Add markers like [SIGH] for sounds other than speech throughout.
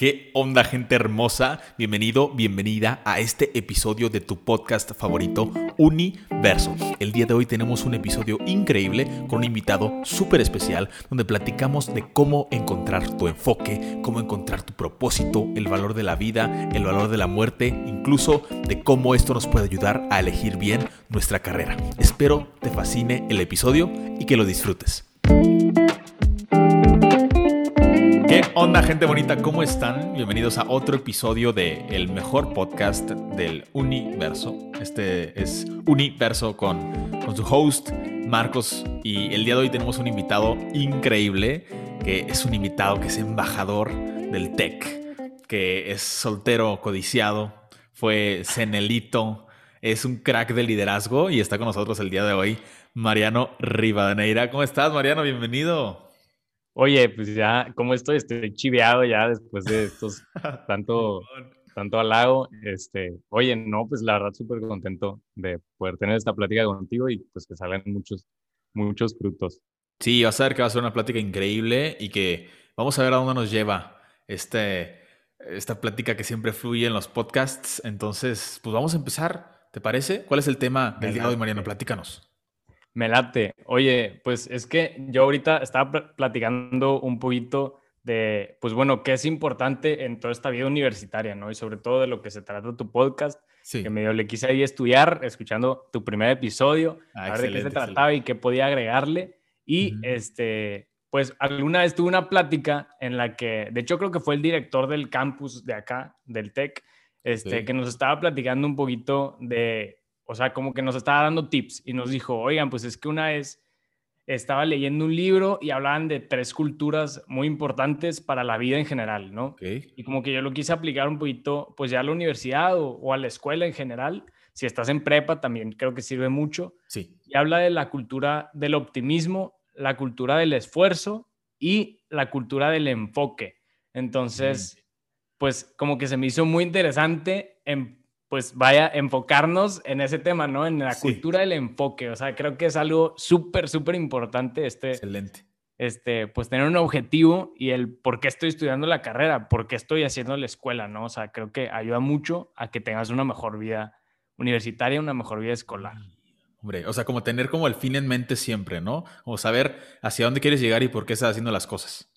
¿Qué onda gente hermosa? Bienvenido, bienvenida a este episodio de tu podcast favorito, Universo. El día de hoy tenemos un episodio increíble con un invitado súper especial donde platicamos de cómo encontrar tu enfoque, cómo encontrar tu propósito, el valor de la vida, el valor de la muerte, incluso de cómo esto nos puede ayudar a elegir bien nuestra carrera. Espero te fascine el episodio y que lo disfrutes. ¿Qué onda, gente bonita? ¿Cómo están? Bienvenidos a otro episodio de el mejor podcast del universo. Este es Universo con, con su host, Marcos. Y el día de hoy tenemos un invitado increíble, que es un invitado que es embajador del tech, que es soltero, codiciado, fue senelito, es un crack de liderazgo y está con nosotros el día de hoy, Mariano Rivadeneira. ¿Cómo estás, Mariano? Bienvenido. Oye, pues ya, ¿cómo estoy? Estoy chiveado ya después de estos [LAUGHS] tanto, tanto halago. Este, oye, no, pues la verdad súper contento de poder tener esta plática contigo y pues que salgan muchos, muchos frutos. Sí, vas a ver que va a ser una plática increíble y que vamos a ver a dónde nos lleva este, esta plática que siempre fluye en los podcasts. Entonces, pues vamos a empezar, ¿te parece? ¿Cuál es el tema del día de hoy, Mariano? Platícanos. Me late. Oye, pues es que yo ahorita estaba platicando un poquito de, pues bueno, qué es importante en toda esta vida universitaria, ¿no? Y sobre todo de lo que se trata tu podcast, sí. que medio le quise ahí estudiar, escuchando tu primer episodio, ah, a ver de qué se trataba y qué podía agregarle. Y este, pues alguna vez tuve una plática en la que, de hecho creo que fue el director del campus de acá, del TEC, este, que nos estaba platicando un poquito de o sea, como que nos estaba dando tips y nos dijo, oigan, pues es que una vez estaba leyendo un libro y hablaban de tres culturas muy importantes para la vida en general, ¿no? Y como que yo lo quise aplicar un poquito, pues ya a la universidad o, a la escuela en general. Si estás en prepa, también creo que sirve mucho. Sí. Y habla de la cultura del optimismo, la cultura del esfuerzo y la cultura del enfoque. Entonces, pues como que se me hizo muy interesante en pues vaya, enfocarnos en ese tema, ¿no? En la cultura del enfoque. O sea, creo que es algo súper, súper importante este. Excelente. Este, pues tener un objetivo y el por qué estoy estudiando la carrera, por qué estoy haciendo la escuela, ¿no? O sea, creo que ayuda mucho a que tengas una mejor vida universitaria, una mejor vida escolar. Hombre, o sea, como tener como el fin en mente siempre, ¿no? O saber hacia dónde quieres llegar y por qué estás haciendo las cosas.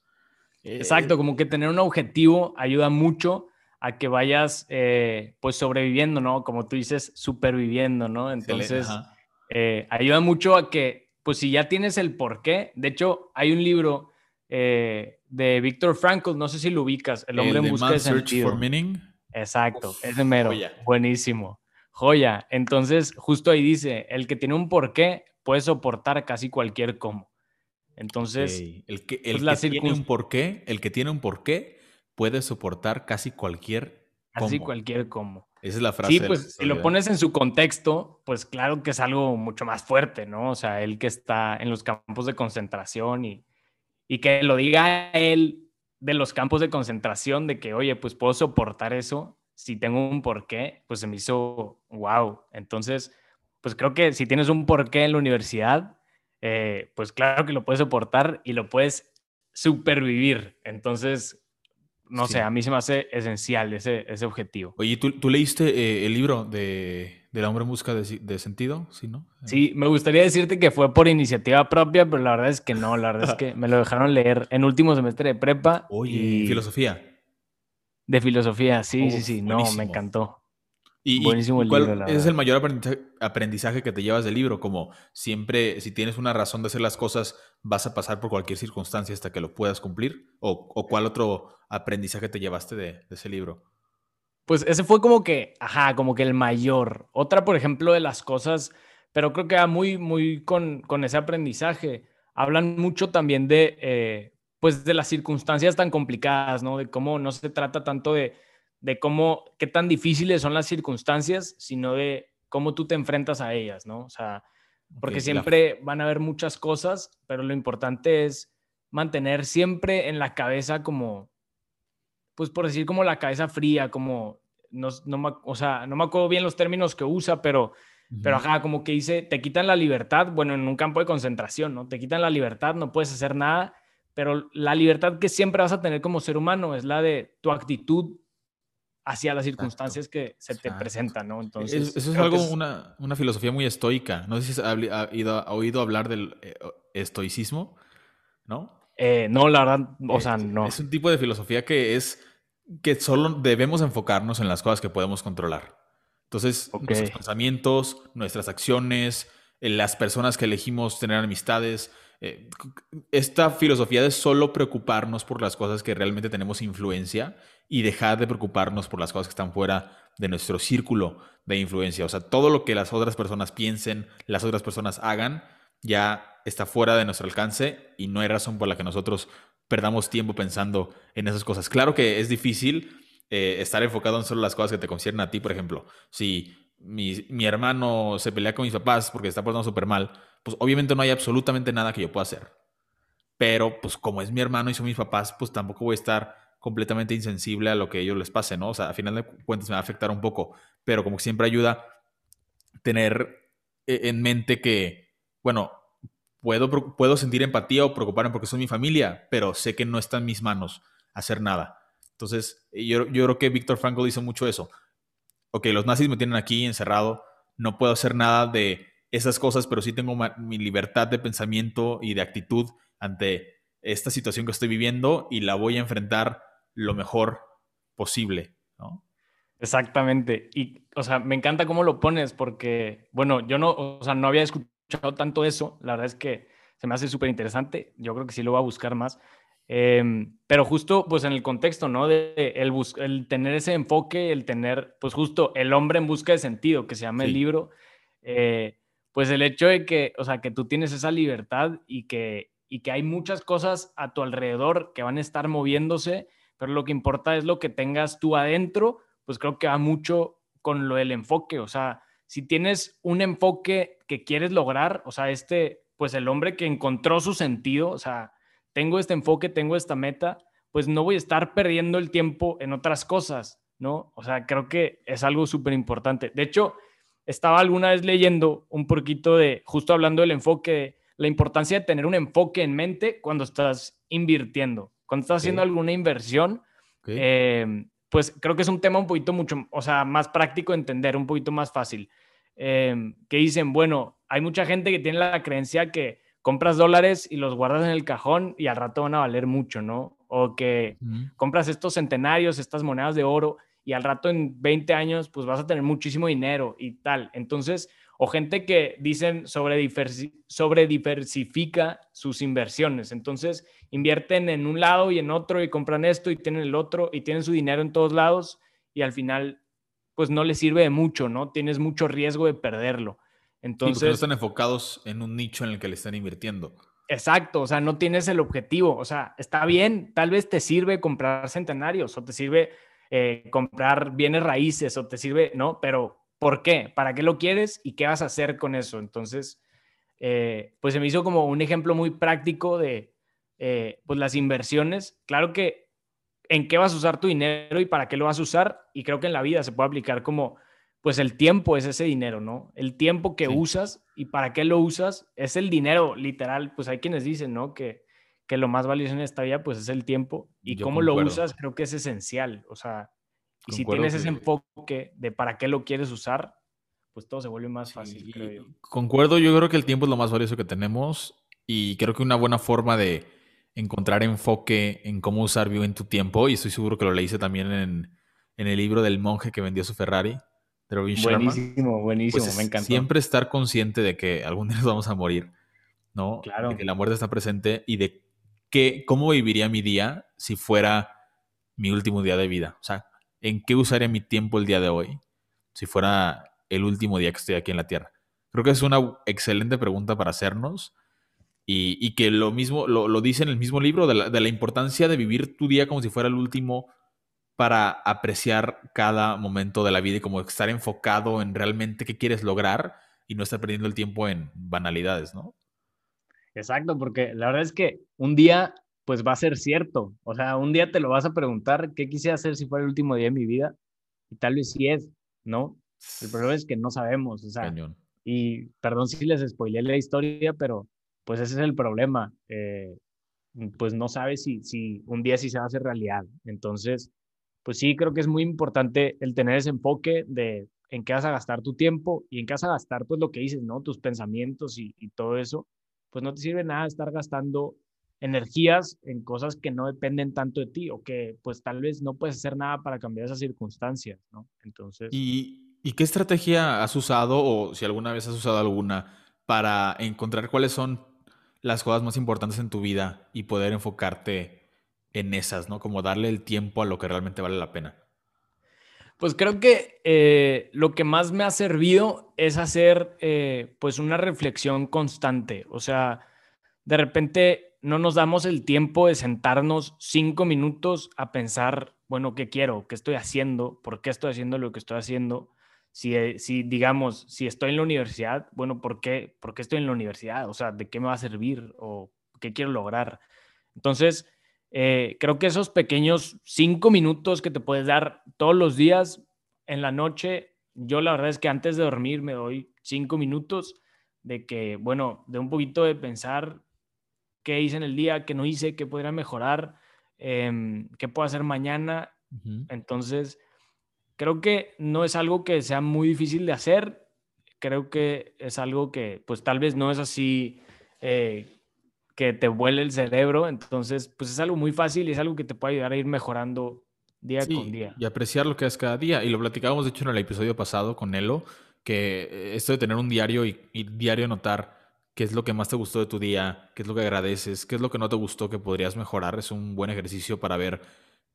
Exacto, como que tener un objetivo ayuda mucho a que vayas eh, pues sobreviviendo, ¿no? Como tú dices, superviviendo, ¿no? Entonces, eh, ayuda mucho a que, pues si ya tienes el por qué, de hecho, hay un libro eh, de Víctor Frankl, no sé si lo ubicas, El hombre en busca de sentido. For meaning. Exacto, ese mero, buenísimo. Joya. Entonces, justo ahí dice, el que tiene un por qué puede soportar casi cualquier cómo. Entonces, el que, el pues, que tiene un porqué, el que tiene un porqué puede soportar casi cualquier cómo. Casi cualquier cómo. Esa es la frase. Sí, pues si lo pones en su contexto, pues claro que es algo mucho más fuerte, ¿no? O sea, él que está en los campos de concentración y, y que lo diga él de los campos de concentración, de que, oye, pues puedo soportar eso, si tengo un porqué, pues se me hizo wow. Entonces, pues creo que si tienes un porqué en la universidad, eh, pues claro que lo puedes soportar y lo puedes supervivir. Entonces, no sé, a mí se me hace esencial ese, ese objetivo. Oye, ¿tú, tú leíste eh, el libro de, de, hombre en busca de, de, sentido? ¿Sí, no? Sí, me gustaría decirte que fue por iniciativa propia, pero la verdad es que no, la verdad es que [LAUGHS] me lo dejaron leer en último semestre de prepa. Oye, filosofía. De filosofía, sí, sí, sí, no, me encantó. Y, Buenísimo el libro, es el mayor aprendizaje, que te llevas del libro, como siempre, si tienes una razón de hacer las cosas, vas a pasar por cualquier circunstancia hasta que lo puedas cumplir, o, o cuál otro aprendizaje te llevaste de, ese libro. Pues ese fue como que, ajá, como que el mayor. Otra, por ejemplo, de las cosas, pero creo que va muy, muy con, con ese aprendizaje. Hablan mucho también de, eh, pues, de las circunstancias tan complicadas, ¿no? De cómo no se trata tanto de de cómo, qué tan difíciles son las circunstancias, sino de cómo tú te enfrentas a ellas, ¿no? O sea, porque siempre van a haber muchas cosas, pero lo importante es mantener siempre en la cabeza como, pues por decir como la cabeza fría, como, no, no me, o sea, no me acuerdo bien los términos que usa, pero, pero ajá, como que dice, te quitan la libertad, bueno, en un campo de concentración, ¿no? Te quitan la libertad, no puedes hacer nada, pero la libertad que siempre vas a tener como ser humano es la de tu actitud hacia las circunstancias que se te presentan, ¿no? Entonces, eso es algo, Una, una, filosofía muy estoica. No sé si has oído hablar del eh, estoicismo, ¿no? Eh, no, la verdad, o sea, no. Es un tipo de filosofía que es que solo debemos enfocarnos en las cosas que podemos controlar. Entonces, nuestros pensamientos, nuestras acciones, eh, las personas que elegimos tener amistades, eh, esta filosofía de solo preocuparnos por las cosas que realmente tenemos influencia y dejar de preocuparnos por las cosas que están fuera de nuestro círculo de influencia. O sea, todo lo que las otras personas piensen, las otras personas hagan, ya está fuera de nuestro alcance y no hay razón por la que nosotros perdamos tiempo pensando en esas cosas. Claro que es difícil eh, estar enfocado en solo las cosas que te conciernen a ti, por ejemplo. Si mi, mi hermano se pelea con mis papás porque está portando súper mal, pues obviamente no hay absolutamente nada que yo pueda hacer. Pero pues como es mi hermano y son mis papás, pues tampoco voy a estar completamente insensible a lo que ellos les pase, ¿no? O sea, a final de cuentas me va a afectar un poco, pero como siempre ayuda tener eh, en mente que, bueno, puedo, puedo sentir empatía o preocuparme porque son mi familia, pero sé que no está en mis manos hacer nada. Entonces, yo, yo creo que Víctor Frankl hizo mucho eso. Ok, los nazis me tienen aquí encerrado, no puedo hacer nada de esas cosas, pero sí tengo mi libertad de pensamiento y de actitud ante esta situación que estoy viviendo y la voy a enfrentar lo mejor posible, ¿no? Exactamente. Y, o sea, me encanta cómo lo pones porque, bueno, yo no, o sea, no había escuchado tanto eso. La verdad es que se me hace súper interesante. Yo creo que sí lo voy a buscar más. Em, pero justo, pues en el contexto, ¿no? De el, el, tener ese enfoque, el tener, pues justo el hombre en busca de sentido, que se llama el libro. Eh, pues el hecho de que, o sea, que tú tienes esa libertad y que, y que hay muchas cosas a tu alrededor que van a estar moviéndose, pero lo que importa es lo que tengas tú adentro, pues creo que va mucho con lo del enfoque, o sea, si tienes un enfoque que quieres lograr, o sea, este, pues el hombre que encontró su sentido, o sea, tengo este enfoque, tengo esta meta, pues no voy a estar perdiendo el tiempo en otras cosas, ¿no? O sea, creo que es algo súper importante. De hecho, estaba alguna vez leyendo un poquito de, justo hablando del enfoque, la importancia de tener un enfoque en mente cuando estás invirtiendo, cuando estás haciendo alguna inversión, eh, pues creo que es un tema un poquito mucho, o sea, más práctico de entender, un poquito más fácil. Eh, que dicen, bueno, hay mucha gente que tiene la creencia que compras dólares y los guardas en el cajón y al rato van a valer mucho, ¿no? O que compras estos centenarios, estas monedas de oro y al rato en 20 años pues vas a tener muchísimo dinero y tal. Entonces, o gente que dicen sobre, sobre diversifica sus inversiones. Entonces, invierten en un lado y en otro y compran esto y tienen el otro y tienen su dinero en todos lados y al final pues no les sirve de mucho, ¿no? Tienes mucho riesgo de perderlo. Entonces, no están enfocados en un nicho en el que le están invirtiendo. Exacto, o sea, no tienes el objetivo, o sea, está bien, tal vez te sirve comprar centenarios o te sirve eh, comprar bienes raíces o te sirve, ¿no? Pero ¿por qué? ¿Para qué lo quieres y qué vas a hacer con eso? Entonces, eh, pues se me hizo como un ejemplo muy práctico de eh, pues las inversiones. Claro que en qué vas a usar tu dinero y para qué lo vas a usar. Y creo que en la vida se puede aplicar como, pues el tiempo es ese dinero, ¿no? El tiempo que usas y para qué lo usas es el dinero, literal. Pues hay quienes dicen, ¿no? Que que lo más valioso en esta vida pues es el tiempo y cómo lo usas creo que es esencial. O sea, y si tienes ese enfoque de para qué lo quieres usar, pues todo se vuelve más fácil, creo yo. Concuerdo, yo creo que el tiempo es lo más valioso que tenemos y creo que una buena forma de encontrar enfoque en cómo usar bien tu tiempo, y estoy seguro que lo leíste también en, en el libro del monje que vendió su Ferrari, de Robin Buenísimo, buenísimo, pues me encanta. Siempre estar consciente de que algún día nos vamos a morir, ¿no? Claro. De que la muerte está presente y de ¿cómo viviría mi día si fuera mi último día de vida? O sea, ¿en qué usaría mi tiempo el día de hoy si fuera el último día que estoy aquí en la Tierra? Creo que es una excelente pregunta para hacernos y, que lo mismo lo, dice en el mismo libro de la, importancia de vivir tu día como si fuera el último para apreciar cada momento de la vida y como estar enfocado en realmente qué quieres lograr y no estar perdiendo el tiempo en banalidades, ¿no? Exacto, porque la verdad es que un día pues va a ser cierto. O sea, un día te lo vas a preguntar qué quise hacer si fuera el último día de mi vida y tal vez sí es, ¿no? El problema es que no sabemos, o sea, y perdón si les spoileé la historia, pero pues ese es el problema. Eh, pues no sabes si, si un día sí se va a hacer realidad. Entonces, pues sí, creo que es muy importante el tener ese enfoque de en qué vas a gastar tu tiempo y en qué vas a gastar, pues lo que dices, ¿no? Tus pensamientos y, y todo eso, pues no te sirve nada estar gastando energías en cosas que no dependen tanto de ti o que pues tal vez no puedes hacer nada para cambiar esas circunstancias, ¿no? Entonces... ¿Y, ¿Y qué estrategia has usado o si alguna vez has usado alguna para encontrar cuáles son las cosas más importantes en tu vida y poder enfocarte en esas, ¿no? Como darle el tiempo a lo que realmente vale la pena. Pues creo que eh, lo que más me ha servido es hacer eh, pues una reflexión constante. O sea, de repente no nos damos el tiempo de sentarnos cinco minutos a pensar, bueno, ¿qué quiero? ¿Qué estoy haciendo? ¿Por qué estoy haciendo lo que estoy haciendo? Si, eh, si digamos, si estoy en la universidad, bueno, ¿por qué? ¿por qué estoy en la universidad? O sea, ¿de qué me va a servir? ¿O qué quiero lograr? Entonces, eh, creo que esos pequeños cinco minutos que te puedes dar todos los días en la noche, yo la verdad es que antes de dormir me doy cinco minutos de que, bueno, de un poquito de pensar qué hice en el día, qué no hice, qué podría mejorar, em, qué puedo hacer mañana. Entonces, creo que no es algo que sea muy difícil de hacer. Creo que es algo que, pues tal vez no es así eh, que te vuele el cerebro. Entonces, pues es algo muy fácil y es algo que te puede ayudar a ir mejorando día con día. Y apreciar lo que es cada día. Y lo platicábamos, de hecho, en el episodio pasado con Elo, que eh, esto de tener un diario y, diario anotar qué es lo que más te gustó de tu día, qué es lo que agradeces, qué es lo que no te gustó que podrías mejorar, es un buen ejercicio para ver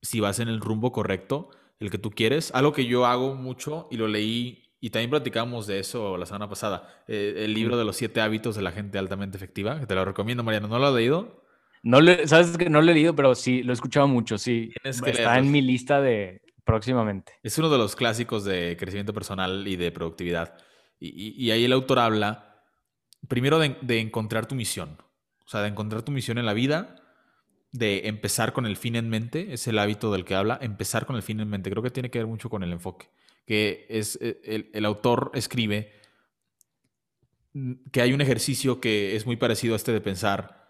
si vas en el rumbo correcto, el que tú quieres. Algo que yo hago mucho y lo leí y también platicamos de eso la semana pasada. Eh, el libro de los siete hábitos de la gente altamente efectiva, que te lo recomiendo, Mariano. ¿No lo has leído? No le, sabes que no lo he leído, pero sí, lo he escuchado mucho, sí. Está en mi lista de próximamente. Es uno de los clásicos de crecimiento personal y de productividad. Y, ahí el autor habla, primero, de, de encontrar tu misión. O sea, de encontrar tu misión en la vida, de empezar con el fin en mente, es el hábito del que habla, empezar con el fin en mente. Creo que tiene que ver mucho con el enfoque que es eh, el, autor escribe que hay un ejercicio que es muy parecido a este de pensar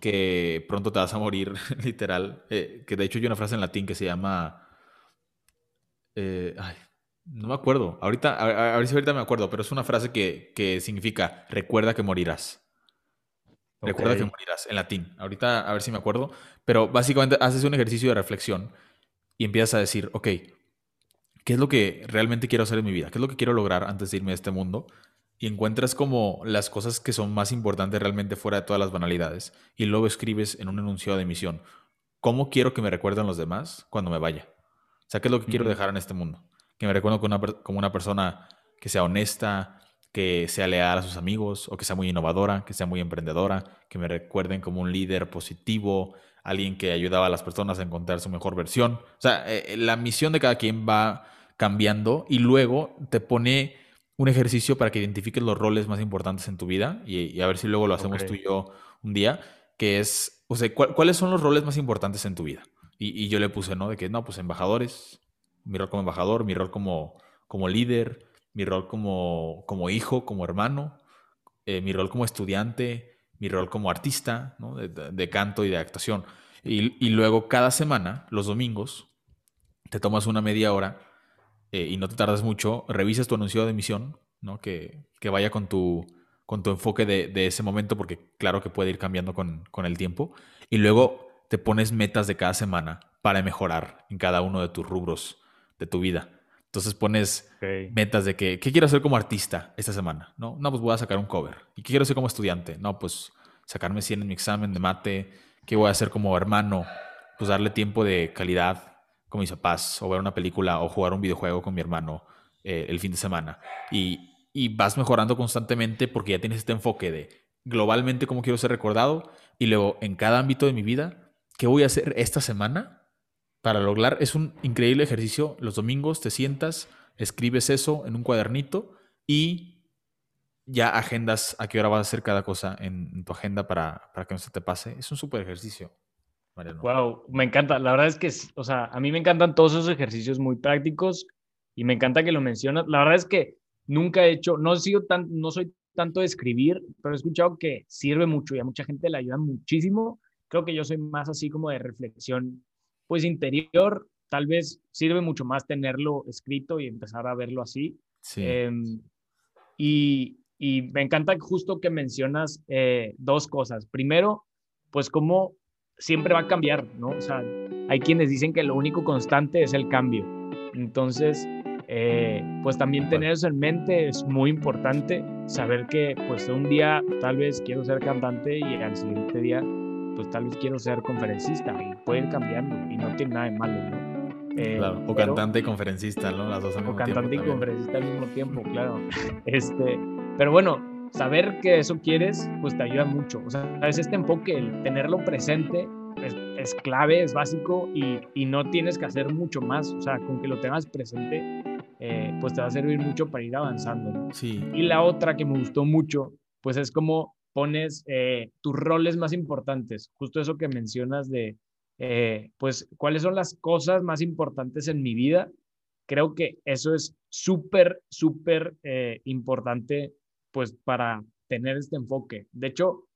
que pronto te vas a morir, [LAUGHS] literal. Eh, que de hecho hay una frase en latín que se llama. Eh, ay, no me acuerdo. Ahorita, a, ver si ahorita me acuerdo, pero es una frase que, que significa recuerda que morirás. Recuerda que morirás en latín. Ahorita a ver si me acuerdo. Pero básicamente haces un ejercicio de reflexión y empiezas a decir, ok, qué es lo que realmente quiero hacer en mi vida, qué es lo que quiero lograr antes de irme de este mundo. Y encuentras como las cosas que son más importantes realmente fuera de todas las banalidades. Y luego escribes en un enunciado de misión, ¿cómo quiero que me recuerden los demás cuando me vaya? O sea, ¿qué es lo que quiero dejar en este mundo? Que me recuerden como una, como una persona que sea honesta, que sea leal a sus amigos, o que sea muy innovadora, que sea muy emprendedora, que me recuerden como un líder positivo, alguien que ayudaba a las personas a encontrar su mejor versión. O sea, eh, la misión de cada quien va cambiando y luego te pone un ejercicio para que identifiques los roles más importantes en tu vida y, a ver si luego lo hacemos tú y yo un día, que es, o sea, ¿cuáles son los roles más importantes en tu vida? Y, yo le puse, ¿no? De que, no, pues embajadores, mi rol como embajador, mi rol como, como líder, mi rol como, como hijo, como hermano, eh, mi rol como estudiante, mi rol como artista, ¿no? de, canto y de actuación. Y, luego cada semana, los domingos, te tomas una media hora eh, y no te tardas mucho, revisas tu anuncio de emisión. Que, vaya con tu, enfoque de, ese momento, porque claro que puede ir cambiando con, el tiempo. Y luego te pones metas de cada semana para mejorar en cada uno de tus rubros de tu vida. Entonces pones metas de que, ¿qué quiero hacer como artista esta semana? No, no, pues voy a sacar un cover. ¿Y qué quiero hacer como estudiante? No, pues sacarme 100 en mi examen de mate. ¿Qué voy a hacer como hermano? Pues darle tiempo de calidad con mis papás o ver una película o jugar un videojuego con mi hermano eh, el fin de semana. Y, y, vas mejorando constantemente porque ya tienes este enfoque de globalmente cómo quiero ser recordado y luego en cada ámbito de mi vida, ¿qué voy a hacer esta semana para lograr? Es un increíble ejercicio. Los domingos te sientas, escribes eso en un cuadernito y ya agendas a qué hora vas a hacer cada cosa en, tu agenda para, para que no se te pase. Es un súper ejercicio. Wow, me encanta. La verdad es que, o sea, a mí me encantan todos esos ejercicios muy prácticos y me encanta que lo mencionas. La verdad es que nunca he hecho, no, sido tan, no soy tanto de escribir, pero he escuchado que sirve mucho y a mucha gente le ayuda muchísimo. creo que yo soy más así como de reflexión, pues interior, tal vez sirve mucho más tenerlo escrito y empezar a verlo así. Sí. Em, y, y, me encanta justo que mencionas eh, dos cosas. Primero, pues como siempre va a cambiar, ¿no? O sea, hay quienes dicen que lo único constante es el cambio. Entonces, eh, pues también tener eso en mente es muy importante, saber que pues un día tal vez quiero ser cantante y al siguiente día pues tal vez quiero ser conferencista y puede ir cambiando y no tiene nada de malo, ¿no? Eh, claro, o cantante y conferencista, ¿no? Las dos al mismo o cantante y conferencista al mismo tiempo, claro. [LAUGHS] Este, pero bueno, saber que eso quieres, pues te ayuda mucho. O sea, es este enfoque, el tenerlo presente es, clave, es básico y, y, no tienes que hacer mucho más. O sea, con que lo tengas presente, eh, pues te va a servir mucho para ir avanzando. Sí. Y la otra que me gustó mucho, pues es como pones eh, tus roles más importantes. Justo eso que mencionas de, eh, pues, cuáles son las cosas más importantes en mi vida. Creo que eso es súper, súper importante, pues, para tener este enfoque. De hecho,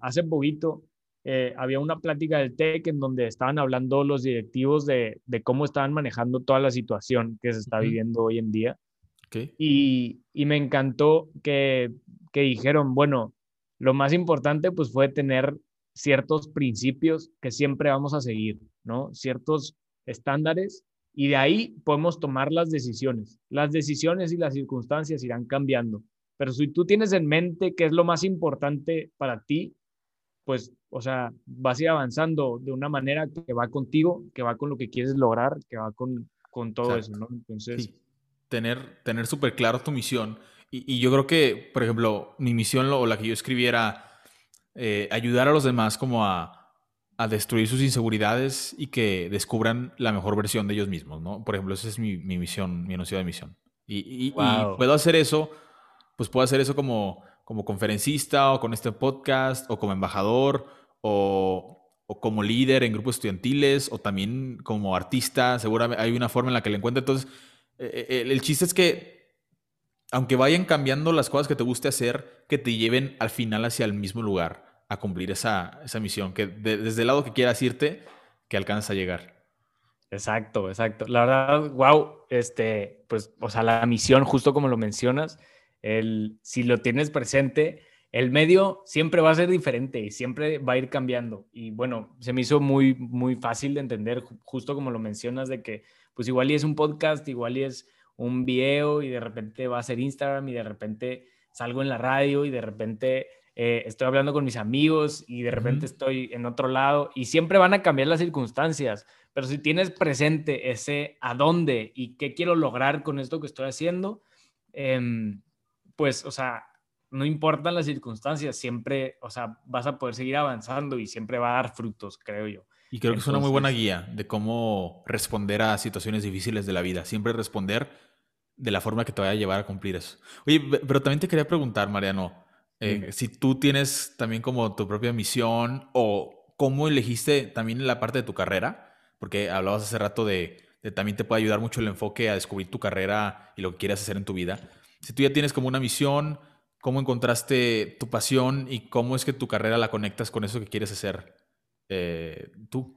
hace poquito eh, había una plática del TEC en donde estaban hablando los directivos de, cómo estaban manejando toda la situación que se está viviendo hoy en día. Y, me encantó que, dijeron, bueno, lo más importante pues fue tener ciertos principios que siempre vamos a seguir, ¿no? Ciertos estándares y de ahí podemos tomar las decisiones. Las decisiones y las circunstancias irán cambiando, pero si tú tienes en mente qué es lo más importante para ti, pues, o sea, vas a ir avanzando de una manera que va contigo, que va con lo que quieres lograr, que va con, con todo eso, ¿no? Entonces... Tener, tener súper claro tu misión. Y, yo creo que, por ejemplo, mi misión o la que yo escribiera, eh, ayudar a los demás como a, a, destruir sus inseguridades y que descubran la mejor versión de ellos mismos, ¿no? Por ejemplo, esa es mi, mi misión, mi enunciado de misión. Y, y, y puedo hacer eso, pues puedo hacer eso como como conferencista o con este podcast o como embajador o, como líder en grupos estudiantiles o también como artista, seguramente hay una forma en la que le encuentre. Entonces, eh, eh, el, chiste es que, aunque vayan cambiando las cosas que te guste hacer, que te lleven al final hacia el mismo lugar a cumplir esa, esa misión, que desde el lado que quieras irte, que alcances a llegar. Exacto, exacto. La verdad, wow, este, pues, o sea, la misión, justo como lo mencionas, el, si lo tienes presente, el medio siempre va a ser diferente y siempre va a ir cambiando. Y bueno, se me hizo muy, muy fácil de entender, justo como lo mencionas, de que pues igual y es un podcast, igual y es un video y de repente va a ser Instagram y de repente salgo en la radio y de repente eh, estoy hablando con mis amigos y de repente estoy en otro lado y siempre van a cambiar las circunstancias, pero si tienes presente ese a dónde y qué quiero lograr con esto que estoy haciendo, eh, pues, o sea, no importan las circunstancias, siempre, o sea, vas a poder seguir avanzando y siempre va a dar frutos, creo yo. Y creo que es una muy buena guía de cómo responder a situaciones difíciles de la vida. Siempre responder de la forma que te vaya a llevar a cumplir eso. Oye, pero también te quería preguntar, Mariano, eh, si tú tienes también como tu propia misión o cómo elegiste también la parte de tu carrera, porque hablabas hace rato de, de también te puede ayudar mucho el enfoque a descubrir tu carrera y lo que quieras hacer en tu vida si tú ya tienes como una misión, cómo encontraste tu pasión y cómo es que tu carrera la conectas con eso que quieres hacer eh, tú.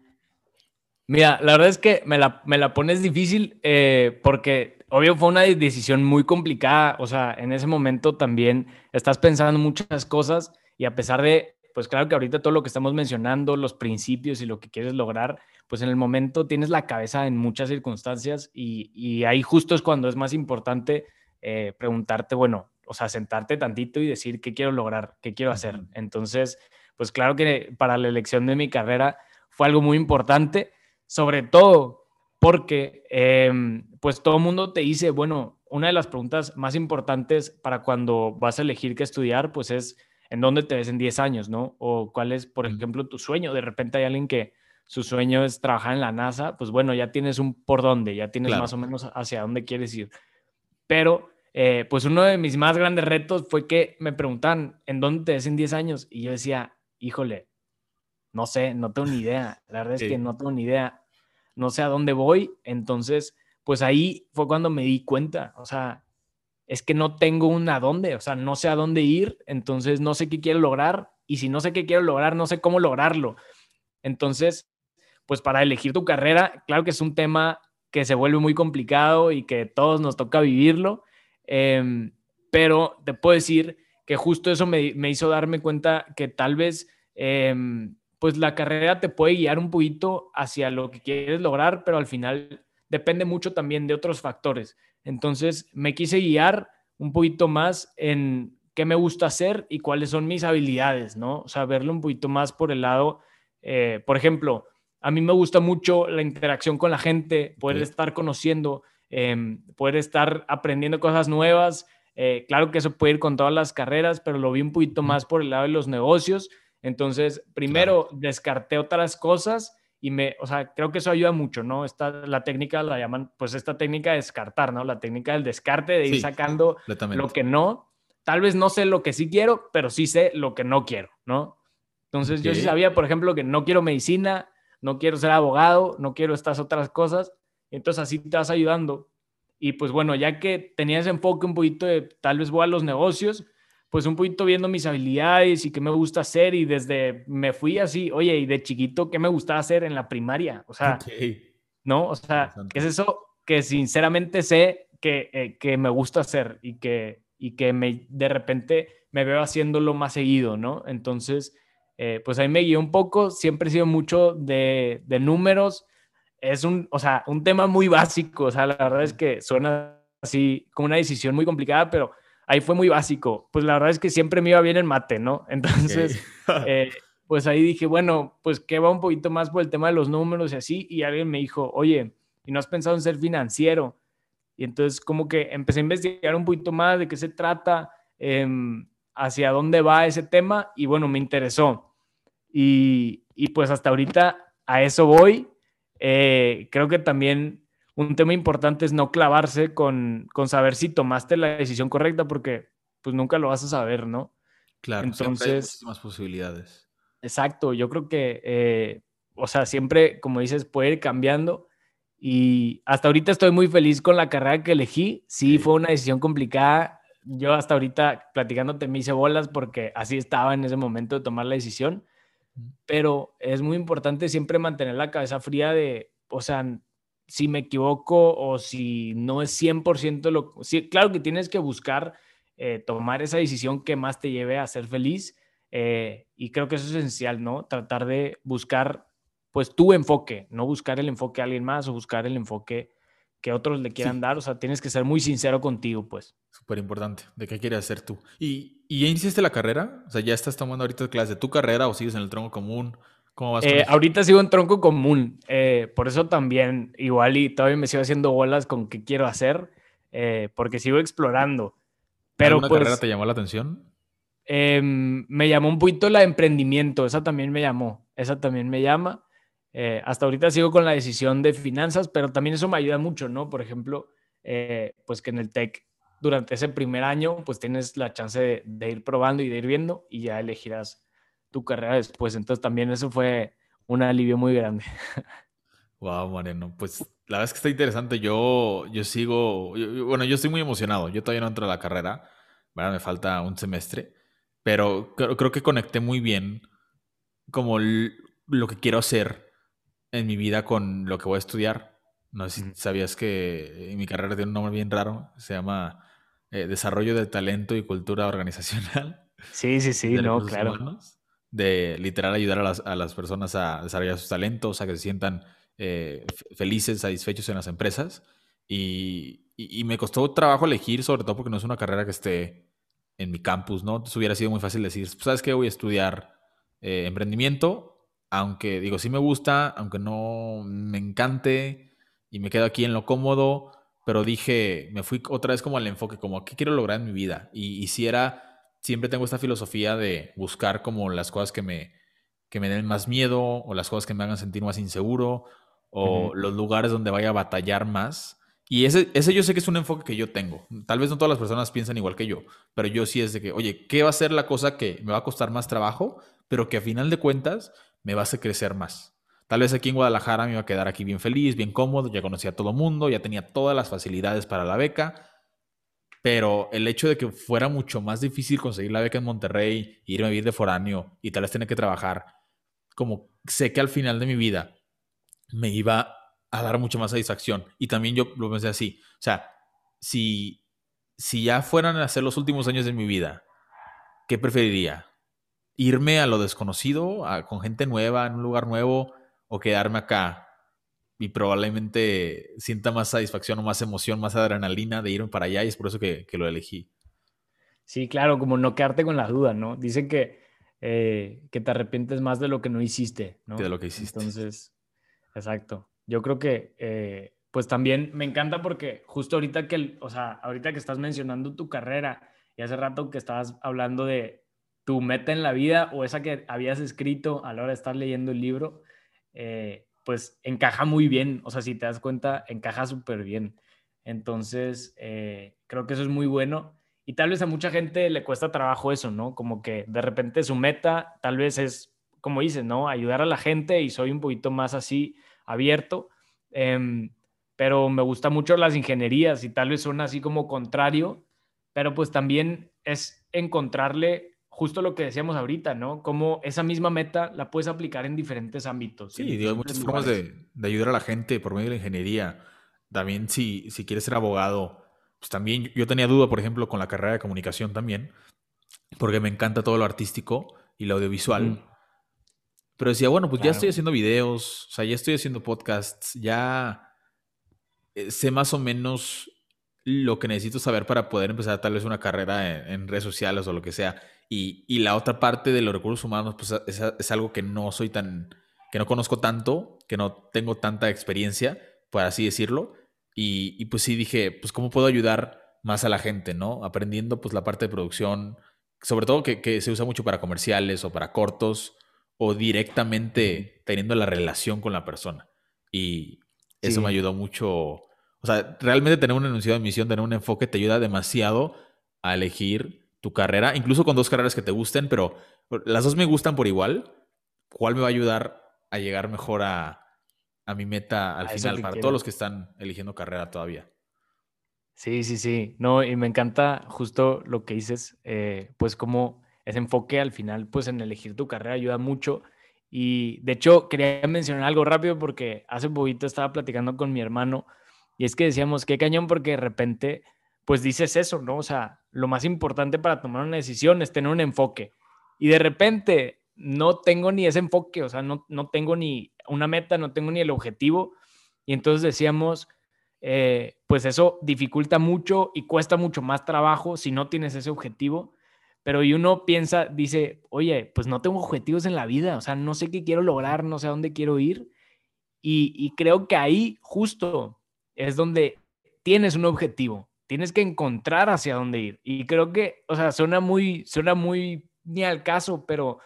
Mira, la verdad es que me la, me la pones difícil eh, porque obvio fue una decisión muy complicada. O sea, en ese momento también estás pensando muchas cosas y a pesar de, pues claro que ahorita todo lo que estamos mencionando, los principios y lo que quieres lograr, pues en el momento tienes la cabeza en muchas circunstancias y, y ahí justo es cuando es más importante eh, preguntarte, bueno, o sea, sentarte tantito y decir qué quiero lograr, qué quiero hacer. Entonces, pues claro que para la elección de mi carrera fue algo muy importante, sobre todo porque em, pues todo el mundo te dice, bueno, una de las preguntas más importantes para cuando vas a elegir qué estudiar, pues es en dónde te ves en 10 años, ¿no? O cuál es, por ejemplo, tu sueño. De repente hay alguien que su sueño es trabajar en la NASA, pues bueno, ya tienes un por dónde, ya tienes más o menos hacia dónde quieres ir. Pero eh, pues uno de mis más grandes retos fue que me preguntan, ¿en dónde te ves en 10 años? Y yo decía, híjole, no sé, no tengo ni idea. La verdad es que no tengo ni idea. No sé a dónde voy. Entonces, pues ahí fue cuando me di cuenta. O sea, es que no tengo un a dónde. O sea, no sé a dónde ir. Entonces, no sé qué quiero lograr. y si no sé qué quiero lograr, no sé cómo lograrlo. Entonces, pues para elegir tu carrera, claro que es un tema que se vuelve muy complicado y que todos nos toca vivirlo, em, pero te puedo decir que justo eso me, hizo darme cuenta que tal vez, em, pues la carrera te puede guiar un poquito hacia lo que quieres lograr, pero al final depende mucho también de otros factores. Entonces me quise guiar un poquito más en qué me gusta hacer y cuáles son mis habilidades, ¿no? O sea, verlo un poquito más por el lado, eh, por ejemplo, a mí me gusta mucho la interacción con la gente, poder estar conociendo, em, poder estar aprendiendo cosas nuevas. Eh, claro que eso puede ir con todas las carreras, pero lo vi un poquito más por el lado de los negocios. Entonces, primero descarté otras cosas y me, o sea, creo que eso ayuda mucho, ¿no? Esta, la técnica la llaman, pues esta técnica de descartar, ¿no? La técnica del descarte, de ir sacando lo que no. Tal vez no sé lo que sí quiero, pero sí sé lo que no quiero, ¿no? Entonces yo sí sabía, por ejemplo, que no quiero medicina, no quiero ser abogado, no quiero estas otras cosas. Entonces así te vas ayudando. Y pues bueno, ya que tenía ese enfoque un poquito de tal vez voy a los negocios, pues un poquito viendo mis habilidades y qué me gusta hacer y desde me fui así, oye, y de chiquito, ¿qué me gustaba hacer en la primaria? O sea, ¿no? O sea, ¿qué es eso que sinceramente sé que, eh, que me gusta hacer y que, y que me, de repente me veo haciéndolo más seguido, ¿no? Entonces, eh, pues ahí me guió un poco, siempre he sido mucho de, de números, es un, o sea, un tema muy básico, o sea, la verdad es que suena así como una decisión muy complicada, pero ahí fue muy básico. Pues la verdad es que siempre me iba bien en mate, ¿no? [LAUGHS] Entonces, eh, pues ahí dije, bueno, pues que va un poquito más por el tema de los números y así. Y alguien me dijo, oye, ¿y no has pensado en ser financiero? Y entonces como que empecé a investigar un poquito más de qué se trata, em, hacia dónde va ese tema y bueno, me interesó. Y, y pues hasta ahorita a eso voy. Eh, creo que también un tema importante es no clavarse con, con saber si tomaste la decisión correcta, porque pues nunca lo vas a saber, ¿no? Claro, entonces hay más posibilidades. Exacto, yo creo que, eh, o sea, siempre, como dices, puede ir cambiando. Y hasta ahorita estoy muy feliz con la carrera que elegí. Sí, fue una decisión complicada. Yo hasta ahorita platicándote me hice bolas porque así estaba en ese momento de tomar la decisión. Pero es muy importante siempre mantener la cabeza fría de, o sea, si me equivoco o si no es 100% lo... Sí, claro que tienes que buscar eh, tomar esa decisión que más te lleve a ser feliz eh, y creo que eso es esencial, ¿no? Tratar de buscar pues tu enfoque, no buscar el enfoque a alguien más o buscar el enfoque que otros le quieran dar, o sea, tienes que ser muy sincero contigo, pues. Súper importante, de qué quieres hacer tú. ¿Y, ¿Y ya iniciaste la carrera? O sea, ¿ya estás tomando ahorita clases de tu carrera o sigues en el tronco común? ¿Cómo vas? Eh, ahorita sigo en tronco común, eh, por eso también igual y todavía me sigo haciendo bolas con qué quiero hacer, eh, porque sigo explorando. Pero ¿Alguna pues, carrera te llamó la atención? Em, me llamó un poquito la de emprendimiento, esa también me llamó, esa también me llama. Hasta ahorita sigo con la decisión de finanzas, pero también eso me ayuda mucho, ¿no? Por ejemplo, pues que en el TEC durante ese primer año, pues tienes la chance de, ir probando y de ir viendo y ya elegirás tu carrera después. Entonces también eso fue un alivio muy grande. [LAUGHS] Wow, Moreno. Pues la verdad es que está interesante. Yo, yo sigo, bueno, yo estoy muy emocionado. Yo todavía no entro a la carrera. Me falta un semestre. Pero creo, creo que conecté muy bien como lo que quiero hacer en mi vida con lo que voy a estudiar. No sé si sabías que mi carrera tiene un nombre bien raro. Se llama eh, Desarrollo de Talento y Cultura Organizacional. Sí, sí, sí, no, claro de literal ayudar a las, a las, personas a desarrollar sus talentos, a que se sientan eh, felices, satisfechos en las empresas. Y, y, me costó trabajo elegir, sobre todo porque no es una carrera que esté en mi campus, ¿no? Entonces hubiera sido muy fácil decir, pues, ¿sabes qué? Voy a estudiar eh, emprendimiento, aunque digo, sí me gusta, aunque no me encante y me quedo aquí en lo cómodo, pero dije, me fui otra vez como al enfoque, como, ¿qué quiero lograr en mi vida? Y, y si era siempre tengo esta filosofía de buscar como las cosas que me, que me den más miedo o las cosas que me hagan sentir más inseguro o los lugares donde vaya a batallar más. Y ese, ese yo sé que es un enfoque que yo tengo. Tal vez no todas las personas piensan igual que yo, pero yo sí es de que, oye, ¿qué va a ser la cosa que me va a costar más trabajo, pero que a final de cuentas me va a crecer más? Tal vez aquí en Guadalajara me iba a quedar aquí bien feliz, bien cómodo, ya conocía a todo mundo, ya tenía todas las facilidades para la beca, pero el hecho de que fuera mucho más difícil conseguir la beca en Monterrey, irme a vivir de foráneo y tal vez tener que trabajar, como sé que al final de mi vida me iba a dar mucha más satisfacción. Y también yo lo pensé así, o sea, si, si ya fueran a ser los últimos años de mi vida, ¿qué preferiría? ¿Irme a lo desconocido, con gente nueva, en un lugar nuevo, o quedarme acá y probablemente sienta más satisfacción o más emoción, más adrenalina de irme para allá y es por eso que, lo elegí. Sí, claro, como no quedarte con las dudas, ¿no? Dicen que, eh, que te arrepientes más de lo que no hiciste, ¿no? De lo que hiciste. Entonces, exacto. Yo creo que, eh, pues también me encanta porque justo ahorita que, o sea, ahorita que estás mencionando tu carrera y hace rato que estabas hablando de tu meta en la vida o esa que habías escrito a la hora de estar leyendo el libro, eh, pues encaja muy bien. O sea, si te das cuenta, encaja súper bien. Entonces, eh, creo que eso es muy bueno. Y tal vez a mucha gente le cuesta trabajo eso, ¿no? Como que de repente su meta tal vez es, como dices, ¿no? Ayudar a la gente y soy un poquito más así abierto. Em, pero me gusta mucho las ingenierías y tal vez son así como contrario, pero pues también es encontrarle justo lo que decíamos ahorita, ¿no? Como esa misma meta la puedes aplicar en diferentes ámbitos. Sí, hay muchas formas de, ayudar a la gente por medio de la ingeniería. También si, si quieres ser abogado, pues también yo tenía duda, por ejemplo, con la carrera de comunicación también, porque me encanta todo lo artístico y lo audiovisual. Pero decía, bueno, pues ya estoy haciendo videos, o sea, ya estoy haciendo podcasts, ya eh, sé más o menos lo que necesito saber para poder empezar tal vez una carrera en redes sociales o lo que sea. Y, la otra parte de los recursos humanos, pues es, algo que no soy tan, que no conozco tanto, que no tengo tanta experiencia, por así decirlo. Y, pues sí dije, pues cómo puedo ayudar más a la gente, ¿no? Aprendiendo pues la parte de producción, sobre todo que, se usa mucho para comerciales o para cortos o directamente teniendo la relación con la persona. Y eso me ayudó mucho. O sea, realmente tener un enunciado de misión, tener un enfoque te ayuda demasiado a elegir tu carrera, incluso con dos carreras que te gusten, pero las dos me gustan por igual. ¿Cuál me va a ayudar a llegar mejor a, mi meta al final para todos los que están eligiendo carrera todavía? Sí, sí, sí. No, y me encanta justo lo que dices, eh, pues como ese enfoque al final, pues en elegir tu carrera ayuda mucho. Y de hecho, quería mencionar algo rápido porque hace un poquito estaba platicando con mi hermano y es que decíamos, qué cañón porque de repente pues dices eso, ¿no? O sea, lo más importante para tomar una decisión es tener un enfoque. Y de repente no tengo ni ese enfoque, o sea, no, no tengo ni una meta, no tengo ni el objetivo. Y entonces decíamos, eh, pues eso dificulta mucho y cuesta mucho más trabajo si no tienes ese objetivo. Pero y uno piensa, dice, oye, pues no tengo objetivos en la vida, o sea, no sé qué quiero lograr, no sé a dónde quiero ir. Y, y creo que ahí justo es donde tienes un objetivo, tienes que encontrar hacia dónde ir. Y creo que, o sea, suena muy, suena muy ni al caso, pero,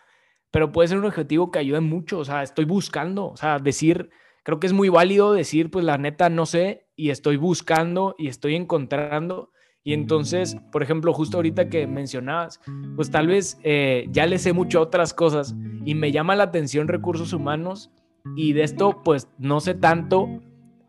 pero puede ser un objetivo que ayude mucho. O sea, estoy buscando, o sea, decir, creo que es muy válido decir, pues la neta no sé y estoy buscando y estoy encontrando. Y entonces, por ejemplo, justo ahorita que mencionabas, pues tal vez eh, ya le sé mucho otras cosas y me llama la atención recursos humanos y de esto pues no sé tanto,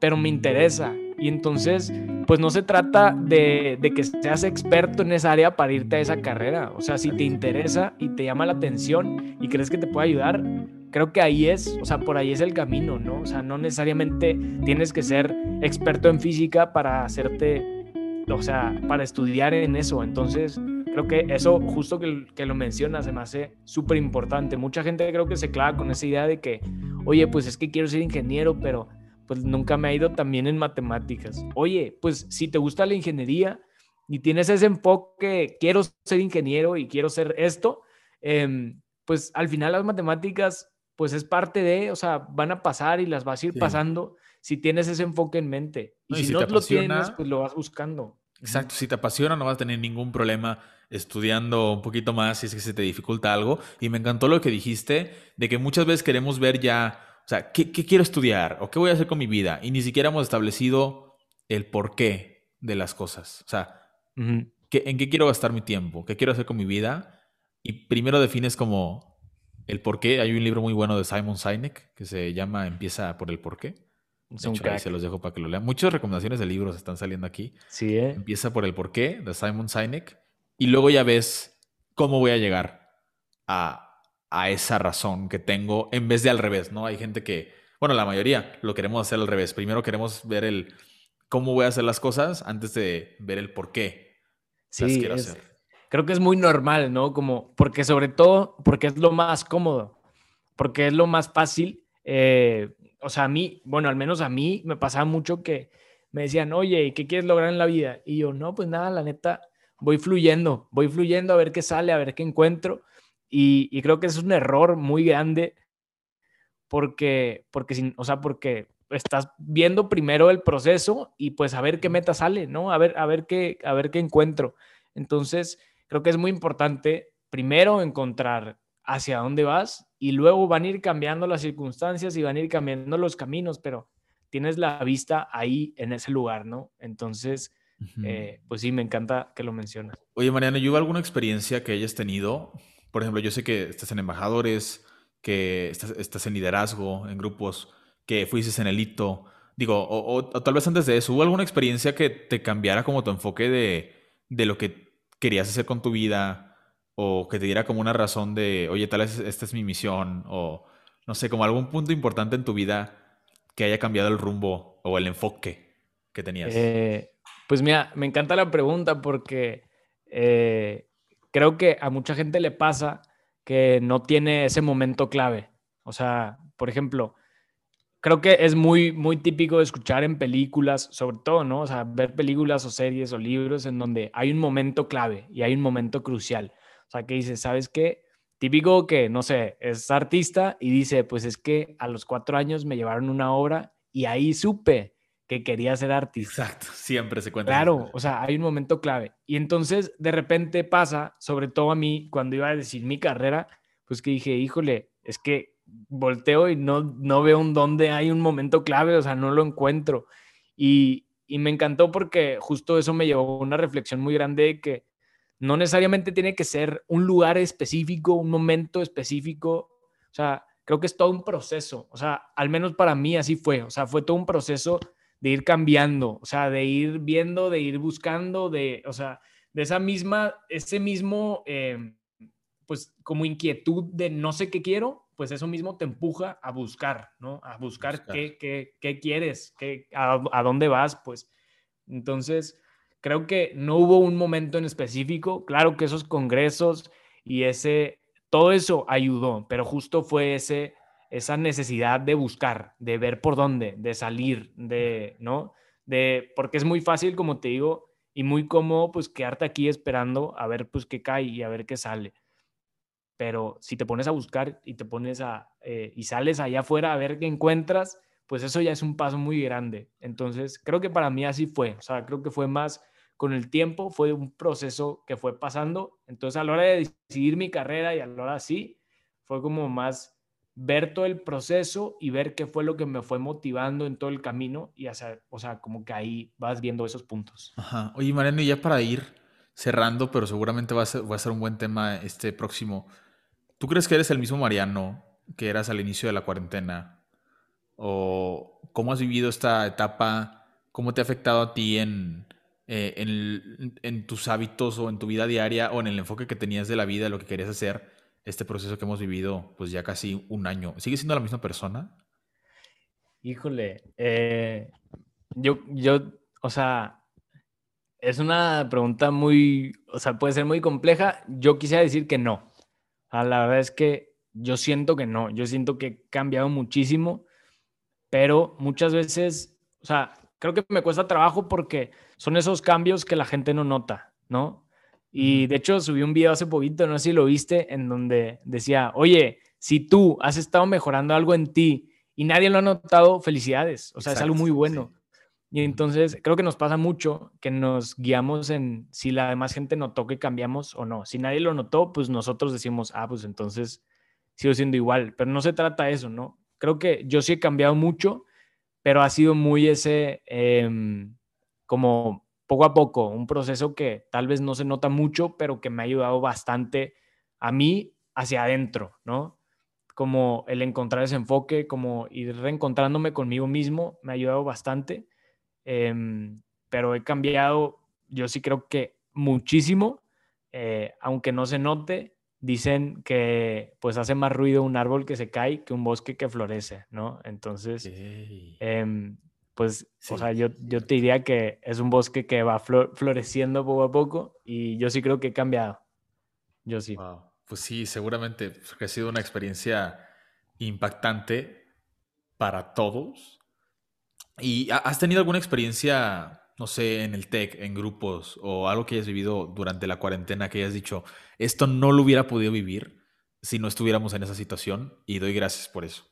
pero me interesa y entonces, pues no se trata de, que seas experto en esa área para irte a esa carrera. O sea, si te interesa y te llama la atención y crees que te puede ayudar, creo que ahí es, o sea, por ahí es el camino, ¿no? O sea, no necesariamente tienes que ser experto en física para hacerte, o sea, para estudiar en eso. Entonces, creo que eso, justo que, que lo mencionas, se me hace súper importante. Mucha gente creo que se clava con esa idea de que, oye, pues es que quiero ser ingeniero, pero pues nunca me ha ido también en matemáticas. Oye, pues si te gusta la ingeniería y tienes ese enfoque, quiero ser ingeniero y quiero ser esto, em, pues al final las matemáticas, pues es parte de, o sea, van a pasar y las vas a ir pasando si tienes ese enfoque en mente. Y, si, no lo tienes, pues lo vas buscando. Exacto, si te apasiona no vas a tener ningún problema estudiando un poquito más si es que se te dificulta algo. Y me encantó lo que dijiste de que muchas veces queremos ver ya sea, ¿qué, quiero estudiar? ¿O qué voy a hacer con mi vida? Y ni siquiera hemos establecido el porqué de las cosas. O sea, ¿en qué quiero gastar mi tiempo? ¿Qué quiero hacer con mi vida? Y primero defines como el porqué. Hay un libro muy bueno de Simon Sinek que se llama Empieza por el porqué. ahí se los dejo para que lo lean. Muchas recomendaciones de libros están saliendo aquí. Sí, ¿eh? Empieza por el porqué de Simon Sinek y luego ya ves cómo voy a llegar a, a esa razón que tengo en vez de al revés, ¿no? Hay gente que, bueno, la mayoría lo queremos hacer al revés. Primero queremos ver el cómo voy a hacer las cosas antes de ver el por qué sí, las quiero hacer. Creo que es muy normal, ¿no? Como, porque sobre todo, porque es lo más cómodo, porque es lo más fácil. Eh, o sea, a mí, bueno, al menos a mí me pasaba mucho que me decían, oye, ¿qué quieres lograr en la vida? Y yo, no, pues nada, la neta, voy fluyendo, voy fluyendo a ver qué sale, a ver qué encuentro. Y, creo que es un error muy grande porque, porque, sin, o sea, porque estás viendo primero el proceso y pues a ver qué meta sale, ¿no? A ver, a ver qué, a ver qué encuentro. Entonces, creo que es muy importante primero encontrar hacia dónde vas y luego van a ir cambiando las circunstancias y van a ir cambiando los caminos, pero tienes la vista ahí en ese lugar, ¿no? Entonces, eh, pues sí, me encanta que lo mencionas. Oye, Mariano, ¿y hubo alguna experiencia que hayas tenido? Por ejemplo, yo sé que estás en embajadores, que estás, en liderazgo, en grupos, que fuiste en el hito. Digo, o, tal vez antes de eso, ¿hubo alguna experiencia que te cambiara como tu enfoque de, de lo que querías hacer con tu vida? o que te diera como una razón de, oye, tal vez esta es mi misión, o no sé, como algún punto importante en tu vida que haya cambiado el rumbo o el enfoque que tenías. Eh, pues mira, me encanta la pregunta porque eh, creo que a mucha gente le pasa que no tiene ese momento clave. O sea, por ejemplo, creo que es muy, muy típico de escuchar en películas, sobre todo, ¿no? O sea, ver películas o series o libros en donde hay un momento clave y hay un momento crucial. O sea, que dice, ¿sabes qué? Típico que, no sé, es artista y dice, pues es que a los cuatro años me llevaron una obra y ahí supe que quería ser artista. Exacto, siempre se cuenta. Claro, o sea, hay un momento clave. Y entonces, de repente pasa, sobre todo a mí, cuando iba a decir mi carrera, pues que dije, híjole, es que volteo y no, no veo un dónde hay un momento clave, o sea, no lo encuentro. Y, y me encantó porque justo eso me llevó a una reflexión muy grande de que no necesariamente tiene que ser un lugar específico, un momento específico. O sea, creo que es todo un proceso. O sea, al menos para mí así fue. O sea, fue todo un proceso de ir cambiando, o sea, de ir viendo, de ir buscando, de, o sea, de esa misma, ese mismo, eh, pues como inquietud de no sé qué quiero, pues eso mismo te empuja a buscar, ¿no? A buscar, Qué, qué, qué, quieres, qué, a, a dónde vas, pues. Entonces, Creo que no hubo un momento en específico. Claro que esos congresos y ese, todo eso ayudó, pero justo fue ese, esa necesidad de buscar, de ver por dónde, de salir, de, ¿no? De, porque es muy fácil, como te digo, y muy cómodo, pues quedarte aquí esperando a ver, pues qué cae y a ver qué sale. Pero si te pones a buscar y te pones a, eh, y sales allá afuera a ver qué encuentras, pues eso ya es un paso muy grande. Entonces, creo que para mí así fue. O sea, creo que fue más con el tiempo, fue un proceso que fue pasando. Entonces, a la hora de decidir mi carrera y a la hora sí, fue como más ver todo el proceso y ver qué fue lo que me fue motivando en todo el camino y hacer, o sea, como que ahí vas viendo esos puntos. Ajá. Oye, Mariano, y ya para ir cerrando, pero seguramente va a ser, un buen tema este próximo. ¿Tú crees que eres el mismo Mariano que eras al inicio de la cuarentena? ¿O cómo has vivido esta etapa? ¿Cómo te ha afectado a ti en, eh, en, tus hábitos o en tu vida diaria o en el enfoque que tenías de la vida, lo que querías hacer, este proceso que hemos vivido pues ya casi un año? ¿Sigues siendo la misma persona? Híjole, eh, yo, yo, o sea, es una pregunta muy, o sea, puede ser muy compleja. Yo quisiera decir que no. A la verdad es que yo siento que no. Yo siento que he cambiado muchísimo, pero muchas veces, o sea, creo que me cuesta trabajo porque son esos cambios que la gente no nota, ¿no? Y de hecho subí un video hace poquito, no sé si lo viste, en donde decía, oye, si tú has estado mejorando algo en ti y nadie lo ha notado, felicidades, o sea, es algo muy bueno. Y entonces creo que nos pasa mucho que nos guiamos en si la demás gente notó que cambiamos o no. Si nadie lo notó, pues nosotros decimos, ah, pues entonces sigo siendo igual, pero no se trata de eso, ¿no? Creo que yo sí he cambiado mucho, pero ha sido muy ese, em, como poco a poco, un proceso que tal vez no se nota mucho, pero que me ha ayudado bastante a mí hacia adentro, ¿no? como el encontrar ese enfoque, como ir reencontrándome conmigo mismo, me ha ayudado bastante. Em, pero he cambiado, yo sí creo que muchísimo, eh, aunque no se note, dicen que pues hace más ruido un árbol que se cae que un bosque que florece, ¿no? Entonces, em, pues, o sea, yo, yo te diría que es un bosque que va floreciendo poco a poco y yo sí creo que he cambiado. Yo sí. Pues sí, seguramente ha sido una experiencia impactante para todos. ¿Y has tenido alguna experiencia no sé, en el tech, en grupos o algo que hayas vivido durante la cuarentena que hayas dicho, esto no lo hubiera podido vivir si no estuviéramos en esa situación y doy gracias por eso?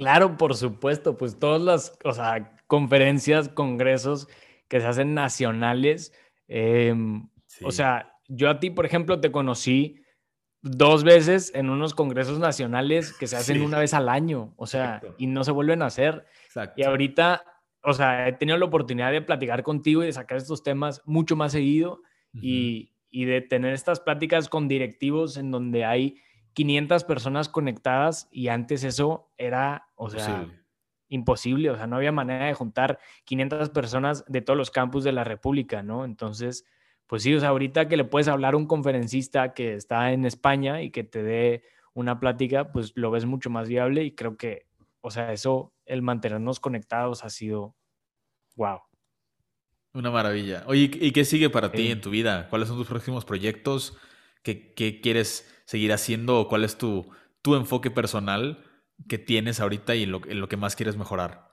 Claro, por supuesto, pues todas las o sea, conferencias, congresos que se hacen nacionales, em, o sea, yo a ti, por ejemplo, te conocí dos veces en unos congresos nacionales que se hacen una vez al año, o sea, y no se vuelven a hacer. Y ahorita o sea, he tenido la oportunidad de platicar contigo y de sacar estos temas mucho más seguido y, de tener estas pláticas con directivos en donde hay 500 personas conectadas y antes eso era, o sea, imposible, o sea, no había manera de juntar 500 personas de todos los campus de la República, ¿no? Entonces, pues sí, o sea, ahorita que le puedes hablar a un conferencista que está en España y que te dé una plática, pues lo ves mucho más viable y creo que, o sea, eso el mantenernos conectados ha sido wow. Una maravilla. Oye, ¿y qué sigue para ti en tu vida? ¿Cuáles son tus próximos proyectos? ¿Qué, quieres seguir haciendo? ¿O cuál es tu, tu enfoque personal que tienes ahorita y en lo, que más quieres mejorar?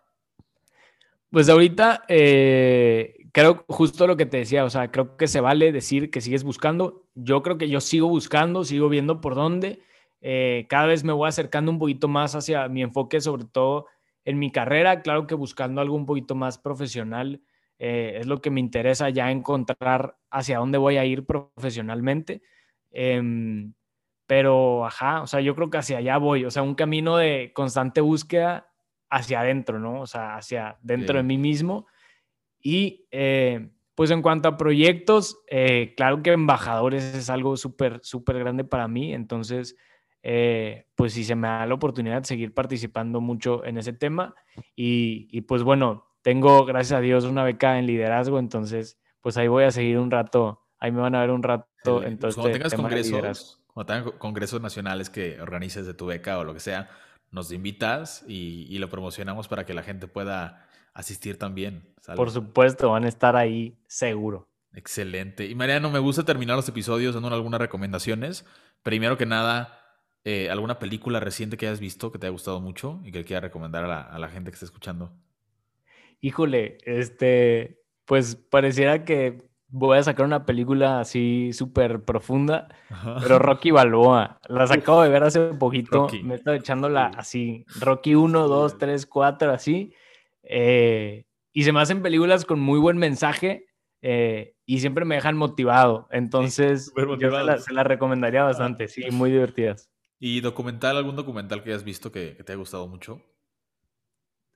Pues ahorita eh, creo justo lo que te decía, o sea, creo que se vale decir que sigues buscando. Yo creo que yo sigo buscando, sigo viendo por dónde. Eh, cada vez me voy acercando un poquito más hacia mi enfoque, sobre todo en mi carrera, claro que buscando algo un poquito más profesional, eh, es lo que me interesa ya encontrar hacia dónde voy a ir profesionalmente. Pero, ajá, o sea, yo creo que hacia allá voy, o sea, un camino de constante búsqueda hacia adentro, ¿no? O sea, hacia dentro de mí mismo. Y eh, pues en cuanto a proyectos, eh, claro que embajadores es algo súper, súper grande para mí, entonces eh, pues si se me da la oportunidad de seguir participando mucho en ese tema. Y, pues bueno, tengo, gracias a Dios, una beca en liderazgo, entonces pues ahí voy a seguir un rato, ahí me van a ver un rato. Entonces, pues cuando tengas congresos, cuando tengas congresos nacionales que organices de tu beca o lo que sea, nos invitas y, lo promocionamos para que la gente pueda asistir también. Por supuesto, van a estar ahí seguro. Excelente. Y Mariano, me gusta terminar los episodios dando algunas recomendaciones. Primero que nada, eh, ¿Alguna película reciente que hayas visto que te haya gustado mucho y que quieras recomendar a la, gente que está escuchando? Híjole, este, pues pareciera que voy a sacar una película así súper profunda, pero Rocky Balboa, las acabo de ver hace poquito, me he estado echándola así, Rocky 1, 2, 3, 4, así, eh, y se me hacen películas con muy buen mensaje eh, y siempre me dejan motivado, entonces yo se las recomendaría bastante, sí, muy divertidas. ¿Y documental, algún documental que hayas visto que, te haya gustado mucho?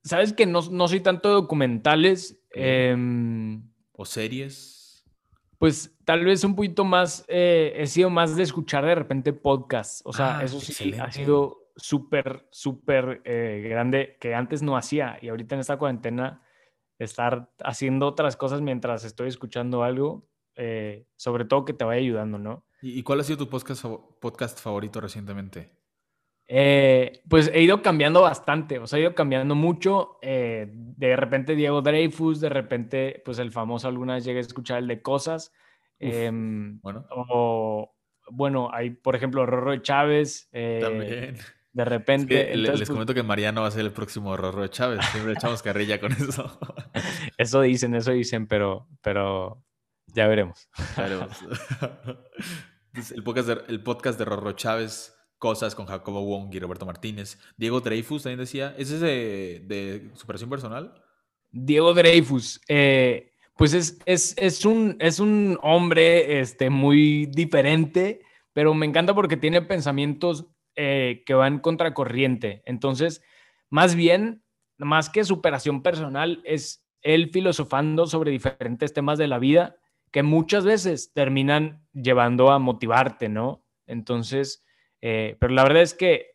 Sabes que no, soy tanto de documentales. Em, ¿O series? Pues tal vez un poquito más, eh, he sido más de escuchar de repente podcasts. O sea, ah, eso sí ha sido súper, súper eh, grande que antes no hacía. Y ahorita en esta cuarentena, estar haciendo otras cosas mientras estoy escuchando algo, eh, sobre todo que te vaya ayudando, ¿no? ¿Y cuál ha sido tu podcast, podcast favorito recientemente? Eh, pues he ido cambiando bastante, o sea, he ido cambiando mucho. Eh, de repente Diego Dreyfus, de repente, pues el famoso alguna vez llegué a escuchar el de Cosas. Em, bueno. O, bueno, hay, por ejemplo, Rorro de Chávez. Eh, También. De repente. les pues comento que Mariano va a ser el próximo Rorro de Chávez. Siempre echamos carrilla con eso. [LAUGHS] eso dicen, eso dicen, pero, pero ya veremos. Ya veremos. [LAUGHS] [LAUGHS] el, podcast de, el podcast de Rorro Chávez, Cosas con Jacobo Wong y Roberto Martínez. Diego Dreyfus también decía, ¿ese es de, de superación personal? Diego Dreyfus, eh, pues es, es, es, un, es un hombre este, muy diferente, pero me encanta porque tiene pensamientos eh, que van contracorriente. Entonces, más bien, más que superación personal, es él filosofando sobre diferentes temas de la vida que muchas veces terminan llevando a motivarte, ¿no? Entonces, eh, pero la verdad es que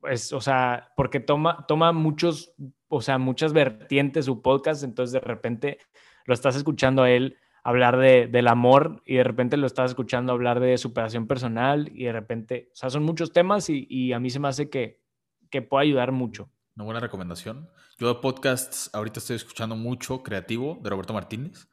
pues, o sea, porque toma, toma muchos, o sea, muchas vertientes su podcast, entonces de repente lo estás escuchando a él hablar de, del amor y de repente lo estás escuchando hablar de superación personal y de repente, o sea, son muchos temas y, y a mí se me hace que, que puede ayudar mucho. Una buena recomendación. Yo de podcasts ahorita estoy escuchando mucho Creativo de Roberto Martínez.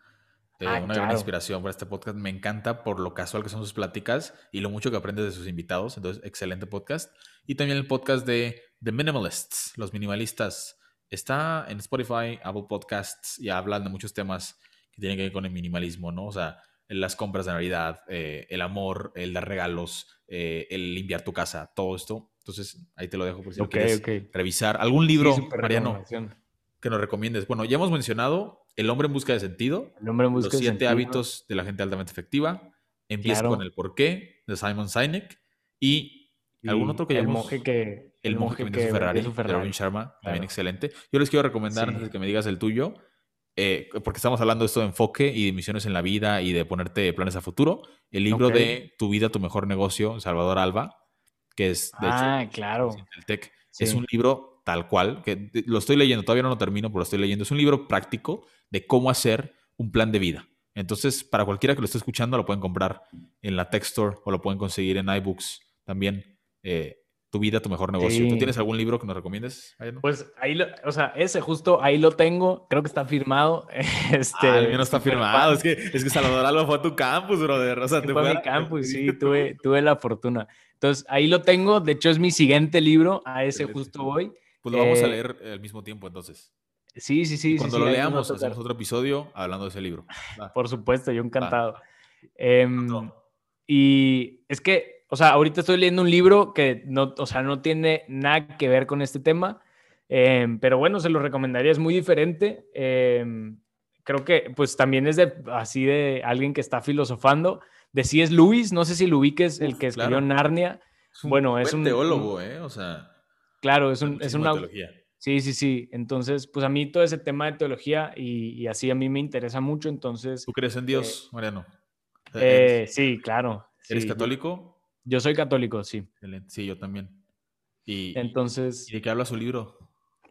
Eh, Ah, una gran claro. inspiración para este podcast. Me encanta por lo casual que son sus pláticas y lo mucho que aprendes de sus invitados. Entonces, excelente podcast. Y también el podcast de The Minimalists, los minimalistas. Está en Spotify, Apple Podcasts y hablan de muchos temas que tienen que ver con el minimalismo, ¿no? O sea, las compras de Navidad, eh, el amor, el dar regalos, eh, el limpiar tu casa, todo esto. Entonces, ahí te lo dejo por si lo Ok, quieres ok. revisar. ¿Algún libro, Sí, Mariano, que nos recomiendes? Bueno, ya hemos mencionado El hombre en busca de sentido, El hombre en Los busca de siete sentido. hábitos de la gente altamente efectiva, Empieza Claro. con el porqué de Simon Sinek y, algún otro que el llamamos monje que El monje que vendió su Ferrari, de Robin Sharma, también excelente. Yo les quiero recomendar, Sí. antes de que me digas el tuyo, eh, porque estamos hablando de esto de enfoque y de misiones en la vida y de ponerte planes a futuro, el libro de Tu vida, tu mejor negocio, Salvador Alba, que es, de Ah, hecho, claro. el. Es un libro tal cual, que lo estoy leyendo, todavía no lo termino, pero lo estoy leyendo. Es un libro práctico de cómo hacer un plan de vida. Entonces, para cualquiera que lo esté escuchando, lo pueden comprar en la Tech Store o lo pueden conseguir en iBooks también. eh, tu vida, tu mejor negocio. ¿Tú tienes algún libro que nos recomiendes? Mariano? Pues ahí, lo, o sea, ese justo ahí lo tengo, creo que está firmado. [LAUGHS] Este, ah, el mío no está firmado. Es que, es que Salvador Alba fue a tu campus, brother. O sea, te Fue a fue mi campus, [LAUGHS] sí, tuve, tuve la fortuna. Entonces, ahí lo tengo. De hecho, es mi siguiente libro. A ese justo voy. Pues lo vamos a Eh, leer al mismo tiempo, entonces. Sí, sí, sí. Y cuando sí, lo sí, leamos, hacemos otro episodio hablando de ese libro. Va. Por supuesto, yo encantado. Otro. y es que, o sea, ahorita estoy leyendo un libro que no, o sea, no tiene nada que ver con este tema, em, pero bueno, se lo recomendaría, es muy diferente. em, creo que, pues también es de así de alguien que está filosofando. De si es Luis, no sé si lo ubiques, el que escribió claro. Narnia. Es un Bueno, es un- teólogo, ¿eh? O sea, Claro, es, un, es una, teología. Sí, sí, sí. Entonces, pues a mí todo ese tema de teología y, y así a mí me interesa mucho. Entonces, ¿Tú crees en Dios, Mariano? eh, ¿Eres, sí, claro. eres sí, católico? Yo soy católico, sí. Excelente. Sí, yo también. ¿Y, Entonces, ¿y de qué habla su libro?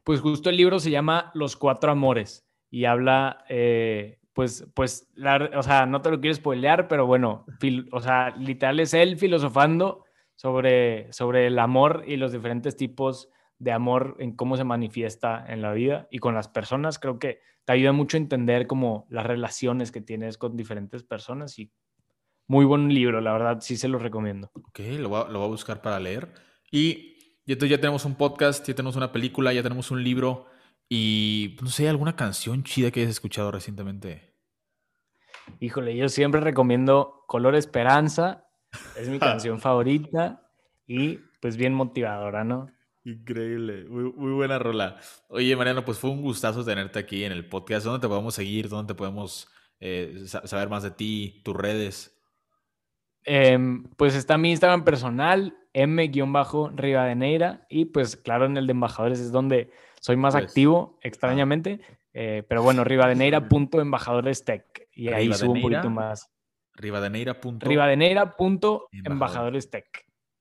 pues justo el libro se llama Los Cuatro Amores y habla, eh, pues, pues, la- o sea, no te lo quiero spoilear, pero bueno, fil- o sea, literal es él filosofando sobre, sobre el amor y los diferentes tipos de amor en cómo se manifiesta en la vida y con las personas. Creo que te ayuda mucho a entender como las relaciones que tienes con diferentes personas y muy buen libro, la verdad, sí se lo recomiendo. Ok, lo voy, a, lo voy a buscar para leer. Y, y entonces ya tenemos un podcast, ya tenemos una película, ya tenemos un libro. Y no sé, alguna canción chida que hayas escuchado recientemente. Híjole, yo siempre recomiendo Color Esperanza, es mi canción favorita y pues bien motivadora, ¿no? Increíble, muy, muy buena rola. Oye, Mariano, pues fue un gustazo tenerte aquí en el podcast. ¿Dónde te podemos seguir? ¿Dónde te podemos eh, sa- saber más de ti? ¿Tus redes? Em, pues está mi Instagram personal, m-rivadeneira, y pues claro, en el de embajadores es donde soy más Pues, activo, extrañamente, eh, pero bueno, rivadeneira.embajadorestech, y ahí subo un poquito más. Rivadeneira. rivadeneira.embajadorestech,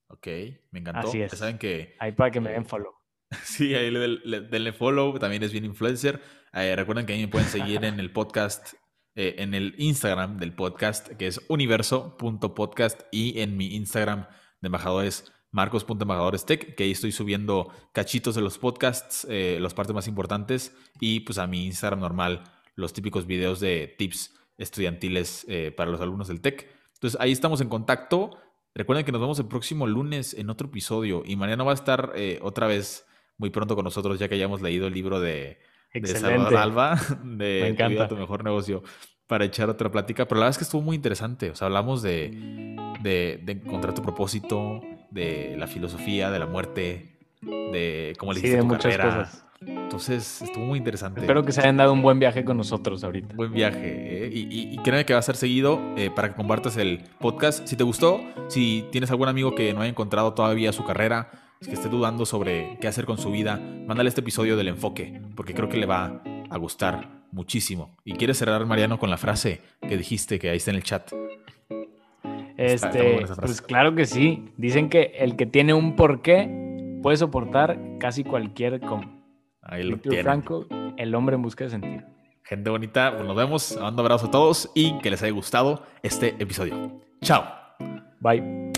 Ok, me encantó. Así Ya es. saben que ahí para que me Eh, den follow. [LAUGHS] Sí, ahí le- le- denle follow, también es bien influencer. Eh, recuerden que ahí me pueden seguir en el podcast, eh, en el Instagram del podcast, que es universo.podcast, y en mi Instagram de embajadores, marcos.embajadorestech, que ahí estoy subiendo cachitos de los podcasts, eh, las partes más importantes, y pues a mi Instagram normal, los típicos videos de tips estudiantiles eh, para los alumnos del TEC. Entonces ahí estamos en contacto. Recuerden que nos vemos el próximo lunes en otro episodio y Mariano va a estar eh, otra vez muy pronto con nosotros ya que hayamos leído el libro de, de Salvador. Alba [LAUGHS] de Me encanta. tu mejor negocio para echar otra plática. Pero la verdad es que estuvo muy interesante. O sea, hablamos de, de, de encontrar tu propósito, de la filosofía, de la muerte, de cómo Sí, elegiste de tu muchas carrera. cosas. Entonces estuvo muy interesante. Espero que se hayan dado un buen viaje con nosotros ahorita. Buen viaje. ¿eh? Y, y, y créeme que va a ser seguido eh, para que compartas el podcast. Si te gustó, si tienes algún amigo que no haya encontrado todavía su carrera, que esté dudando sobre qué hacer con su vida, mándale este episodio del enfoque, porque creo que le va a gustar muchísimo. Y quieres cerrar, Mariano, con la frase que dijiste que ahí está en el chat. Está- está muy Este, pues claro que sí. Dicen que el que tiene un porqué puede soportar casi cualquier com. Ahí lo Víctor. Franco, el hombre en busca de sentido. Gente bonita, pues nos vemos. Mando abrazo a todos y que les haya gustado este episodio. Chao. Bye.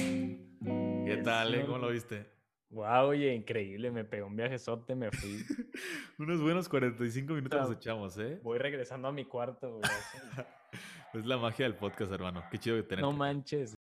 ¿Qué tal? eh? ¿Cómo lo viste? Wow, oye, increíble. Me pegó un viajezote, me fui. [LAUGHS] Unos buenos 45 minutos nos echamos, ¿eh? Voy regresando a mi cuarto, güey. [LAUGHS] Es la magia del podcast, hermano. Qué chido que tenerte. No manches.